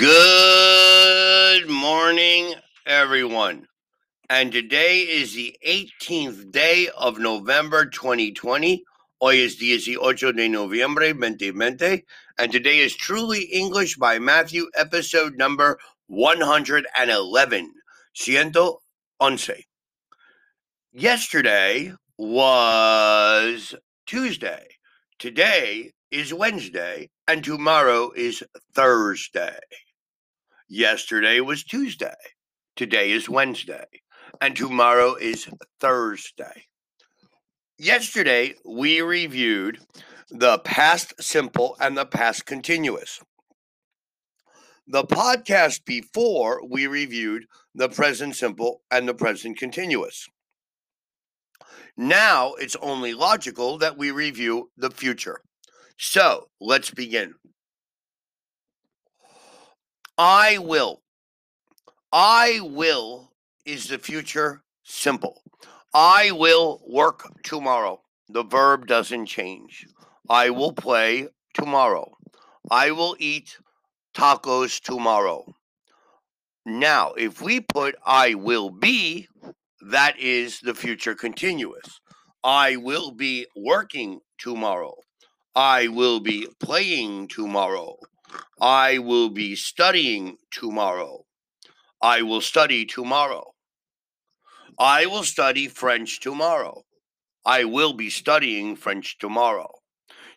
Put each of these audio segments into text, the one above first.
Good morning, everyone. And today is the 18th day of November 2020. Hoy es 18 de noviembre 2020. And today is Truly English by Matthew, episode number 111. Ciento once. Yesterday was Tuesday. Today is Wednesday. And tomorrow is Thursday. Yesterday was Tuesday. Today is mm-hmm. Wednesday. And tomorrow is Thursday. Yesterday, we reviewed the past simple and the past continuous. The podcast before, we reviewed the present simple and the present continuous. Now it's only logical that we review the future. So let's begin. I will. I will is the future simple. I will work tomorrow. The verb doesn't change. I will play tomorrow. I will eat tacos tomorrow. Now, if we put I will be, that is the future continuous. I will be working tomorrow. I will be playing tomorrow. I will be studying tomorrow. I will study tomorrow. I will study French tomorrow. I will be studying French tomorrow.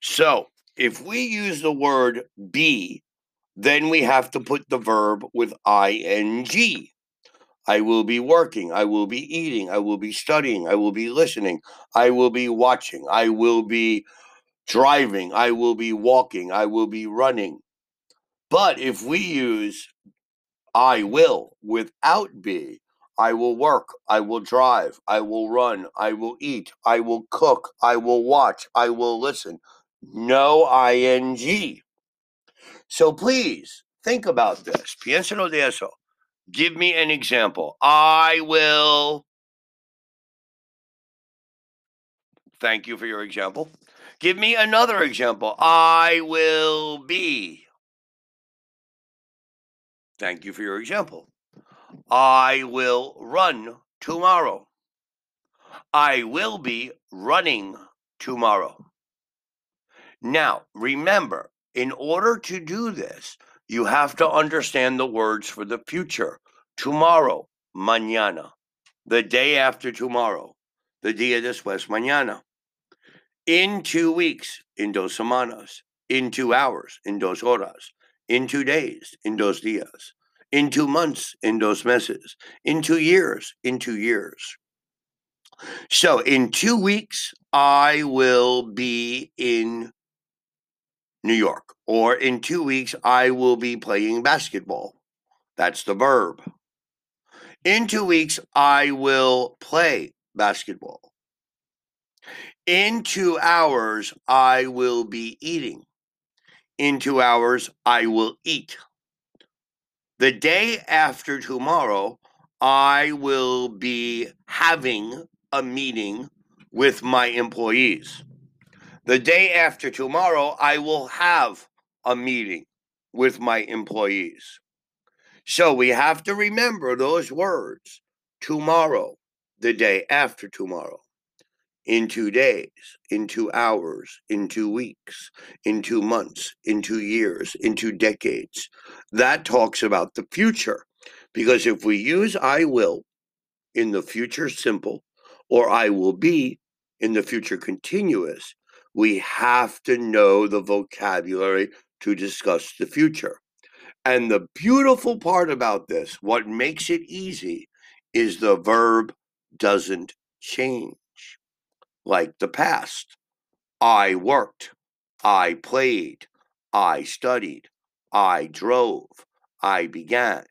So, if we use the word be, then we have to put the verb with ing. I will be working. I will be eating. I will be studying. I will be listening. I will be watching. I will be driving. I will be walking. I will be running. But if we use I will without be, I will work, I will drive, I will run, I will eat, I will cook, I will watch, I will listen. No ing. So please think about this. Piénsalo de eso. Give me an example. I will. Thank you for your example. Give me another example. I will be. Thank you for your example. I will run tomorrow. I will be running tomorrow. Now, remember, in order to do this, you have to understand the words for the future. Tomorrow, mañana. The day after tomorrow. The día después mañana. In two weeks, in dos semanas. In two hours, in dos horas in two days, in dos días, in two months, in dos meses, in two years, in two years. So in two weeks, I will be in New York, or in two weeks, I will be playing basketball. That's the verb. In two weeks, I will play basketball. In two hours, I will be eating in two hours, I will eat. The day after tomorrow, I will be having a meeting with my employees. The day after tomorrow, I will have a meeting with my employees. So we have to remember those words tomorrow, the day after tomorrow in two days, in two hours, in two weeks, in two months, in two years, in two decades. That talks about the future. Because if we use I will in the future simple or I will be in the future continuous, we have to know the vocabulary to discuss the future. And the beautiful part about this, what makes it easy, is the verb doesn't change like the past. I worked, I played, I studied, I drove, I began,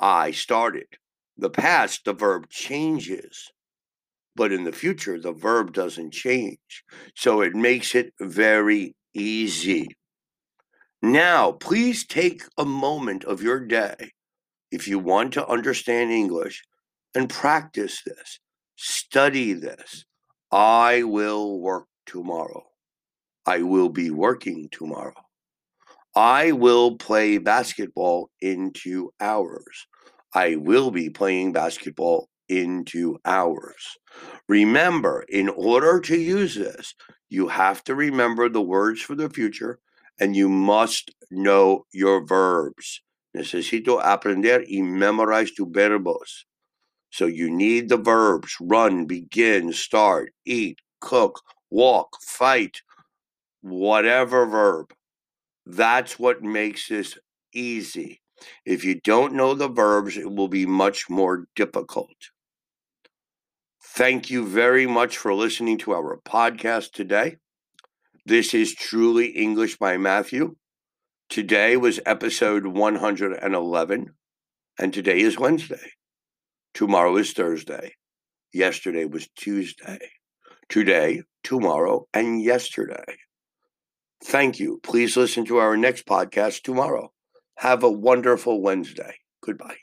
I started. The past, the verb changes, but in the future, the verb doesn't change. So it makes it very easy. Now, please take a moment of your day if you want to understand English and practice this, study this, I will work tomorrow. I will be working tomorrow. I will play basketball in two hours. I will be playing basketball in two hours. Remember, in order to use this, you have to remember the words for the future and you must know your verbs. Necesito aprender y memorize tu verbos. So you need the verbs run, begin, start, eat, cook, walk, fight, whatever verb. That's what makes this easy. If you don't know the verbs, it will be much more difficult. Thank you very much for listening to our podcast today. This is Truly English by Matthew. Today was episode 111, and today is Wednesday. Tomorrow is Thursday. Yesterday was Tuesday. Today, tomorrow, and yesterday. Thank you. Please listen to our next podcast tomorrow. Have a wonderful Wednesday. Goodbye.